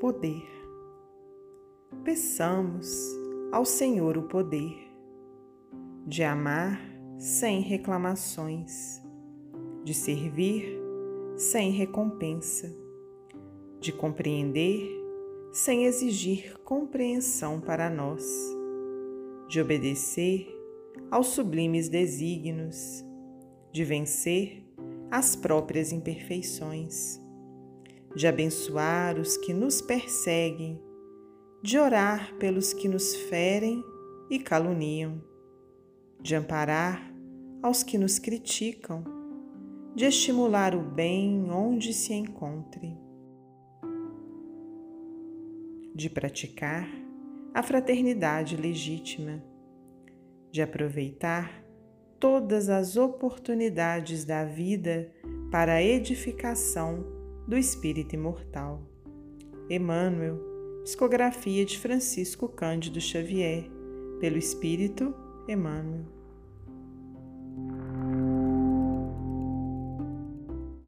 poder. Peçamos ao Senhor o poder de amar sem reclamações, de servir sem recompensa, de compreender sem exigir compreensão para nós, de obedecer aos sublimes desígnios, de vencer as próprias imperfeições, de abençoar os que nos perseguem, de orar pelos que nos ferem e caluniam, de amparar aos que nos criticam, de estimular o bem onde se encontre, de praticar a fraternidade legítima, de aproveitar todas as oportunidades da vida para a edificação do espírito imortal. Emmanuel, psicografia de Francisco Cândido Xavier, pelo Espírito Emmanuel.